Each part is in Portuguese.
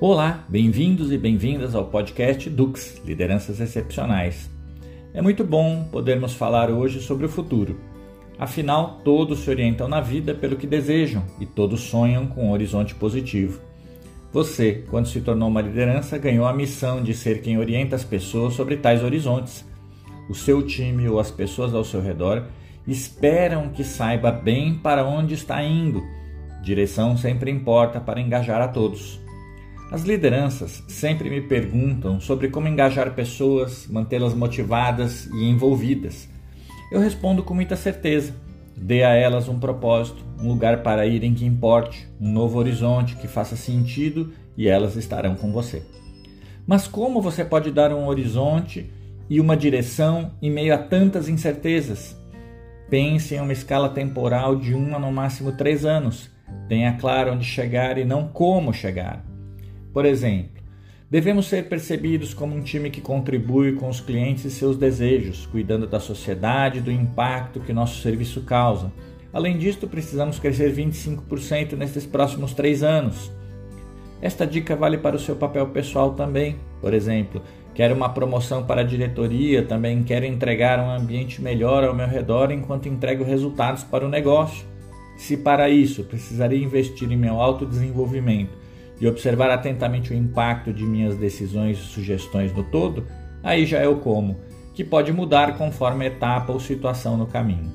Olá, bem-vindos e bem-vindas ao podcast Dux Lideranças Excepcionais. É muito bom podermos falar hoje sobre o futuro. Afinal, todos se orientam na vida pelo que desejam e todos sonham com um horizonte positivo. Você, quando se tornou uma liderança, ganhou a missão de ser quem orienta as pessoas sobre tais horizontes. O seu time ou as pessoas ao seu redor esperam que saiba bem para onde está indo. Direção sempre importa para engajar a todos. As lideranças sempre me perguntam sobre como engajar pessoas, mantê-las motivadas e envolvidas. Eu respondo com muita certeza. Dê a elas um propósito, um lugar para irem que importe, um novo horizonte que faça sentido e elas estarão com você. Mas como você pode dar um horizonte e uma direção em meio a tantas incertezas? Pense em uma escala temporal de um a no máximo três anos. Tenha claro onde chegar e não como chegar. Por exemplo, devemos ser percebidos como um time que contribui com os clientes e seus desejos, cuidando da sociedade e do impacto que nosso serviço causa. Além disso, precisamos crescer 25% nesses próximos três anos. Esta dica vale para o seu papel pessoal também. Por exemplo, quero uma promoção para a diretoria, também quero entregar um ambiente melhor ao meu redor enquanto entrego resultados para o negócio. Se para isso precisaria investir em meu autodesenvolvimento e observar atentamente o impacto de minhas decisões e sugestões no todo, aí já é o como, que pode mudar conforme a etapa ou situação no caminho.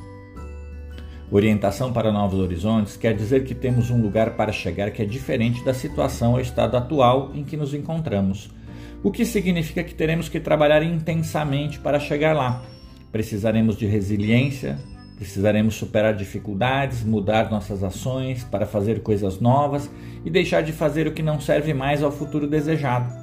Orientação para novos horizontes quer dizer que temos um lugar para chegar que é diferente da situação ou estado atual em que nos encontramos, o que significa que teremos que trabalhar intensamente para chegar lá. Precisaremos de resiliência, Precisaremos superar dificuldades, mudar nossas ações para fazer coisas novas e deixar de fazer o que não serve mais ao futuro desejado.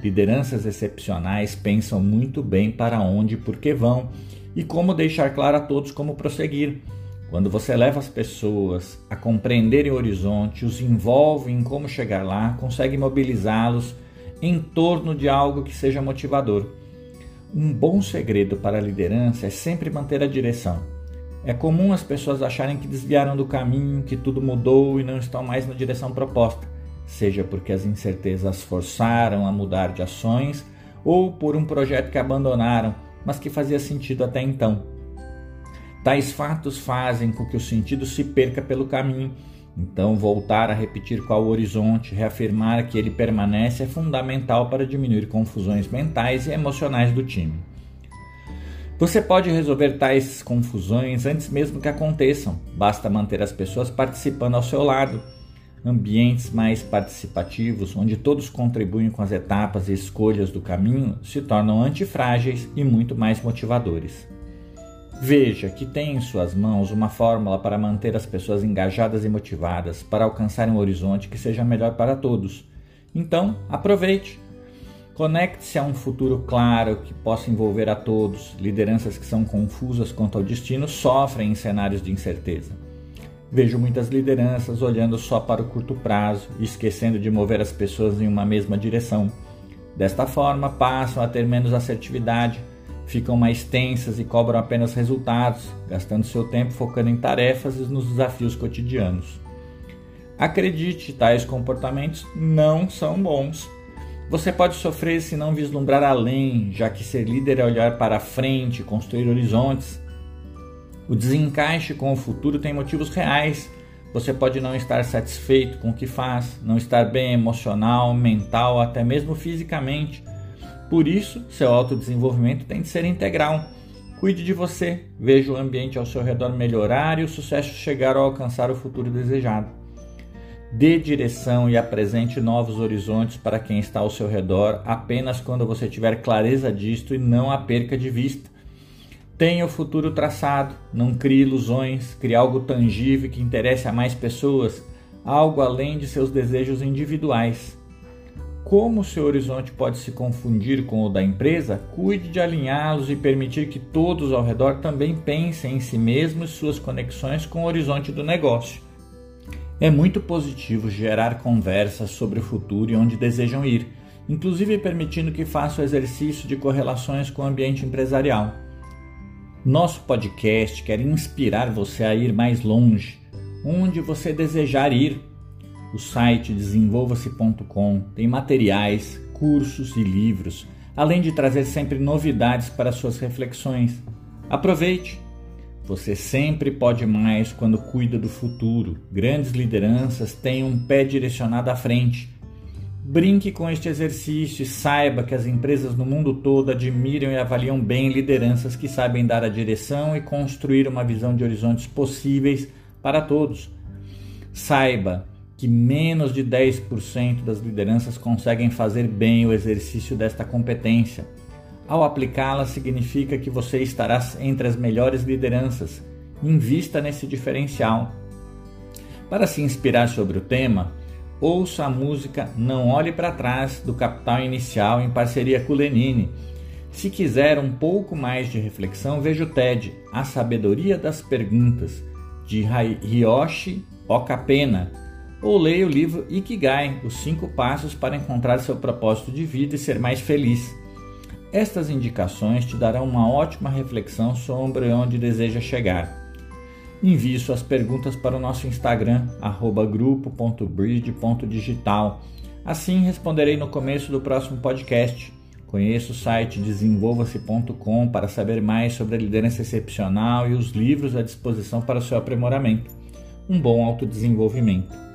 Lideranças excepcionais pensam muito bem para onde e por que vão e como deixar claro a todos como prosseguir. Quando você leva as pessoas a compreenderem o horizonte, os envolve em como chegar lá, consegue mobilizá-los em torno de algo que seja motivador. Um bom segredo para a liderança é sempre manter a direção é comum as pessoas acharem que desviaram do caminho, que tudo mudou e não estão mais na direção proposta, seja porque as incertezas forçaram a mudar de ações ou por um projeto que abandonaram, mas que fazia sentido até então. Tais fatos fazem com que o sentido se perca pelo caminho. Então, voltar a repetir qual o horizonte, reafirmar que ele permanece é fundamental para diminuir confusões mentais e emocionais do time. Você pode resolver tais confusões antes mesmo que aconteçam, basta manter as pessoas participando ao seu lado. Ambientes mais participativos, onde todos contribuem com as etapas e escolhas do caminho, se tornam antifrágeis e muito mais motivadores. Veja que tem em suas mãos uma fórmula para manter as pessoas engajadas e motivadas para alcançar um horizonte que seja melhor para todos. Então, aproveite! Conecte-se a um futuro claro que possa envolver a todos. Lideranças que são confusas quanto ao destino sofrem em cenários de incerteza. Vejo muitas lideranças olhando só para o curto prazo e esquecendo de mover as pessoas em uma mesma direção. Desta forma, passam a ter menos assertividade, ficam mais tensas e cobram apenas resultados, gastando seu tempo focando em tarefas e nos desafios cotidianos. Acredite, tais comportamentos não são bons você pode sofrer se não vislumbrar além, já que ser líder é olhar para frente, construir horizontes. O desencaixe com o futuro tem motivos reais. Você pode não estar satisfeito com o que faz, não estar bem emocional, mental, até mesmo fisicamente. Por isso, seu autodesenvolvimento tem de ser integral. Cuide de você, veja o ambiente ao seu redor melhorar e o sucesso chegar ao alcançar o futuro desejado. Dê direção e apresente novos horizontes para quem está ao seu redor apenas quando você tiver clareza disto e não a perca de vista. Tenha o futuro traçado, não crie ilusões, crie algo tangível que interesse a mais pessoas, algo além de seus desejos individuais. Como seu horizonte pode se confundir com o da empresa, cuide de alinhá-los e permitir que todos ao redor também pensem em si mesmos e suas conexões com o horizonte do negócio. É muito positivo gerar conversas sobre o futuro e onde desejam ir, inclusive permitindo que faça o exercício de correlações com o ambiente empresarial. Nosso podcast quer inspirar você a ir mais longe, onde você desejar ir. O site desenvolva-se.com tem materiais, cursos e livros, além de trazer sempre novidades para suas reflexões. Aproveite! Você sempre pode mais quando cuida do futuro. Grandes lideranças têm um pé direcionado à frente. Brinque com este exercício e saiba que as empresas no mundo todo admiram e avaliam bem lideranças que sabem dar a direção e construir uma visão de horizontes possíveis para todos. Saiba que menos de 10% das lideranças conseguem fazer bem o exercício desta competência. Ao aplicá-la, significa que você estará entre as melhores lideranças. Invista nesse diferencial. Para se inspirar sobre o tema, ouça a música Não Olhe para Trás do Capital Inicial em parceria com Lenine. Se quiser um pouco mais de reflexão, veja o TED A Sabedoria das Perguntas, de Hiyoshi Okapena, ou leia o livro Ikigai Os Cinco Passos para Encontrar Seu Propósito de Vida e Ser Mais Feliz. Estas indicações te darão uma ótima reflexão sobre onde deseja chegar. Envie suas perguntas para o nosso Instagram, grupo.bridge.digital. Assim responderei no começo do próximo podcast. Conheça o site desenvolva-se.com para saber mais sobre a liderança excepcional e os livros à disposição para o seu aprimoramento. Um bom autodesenvolvimento.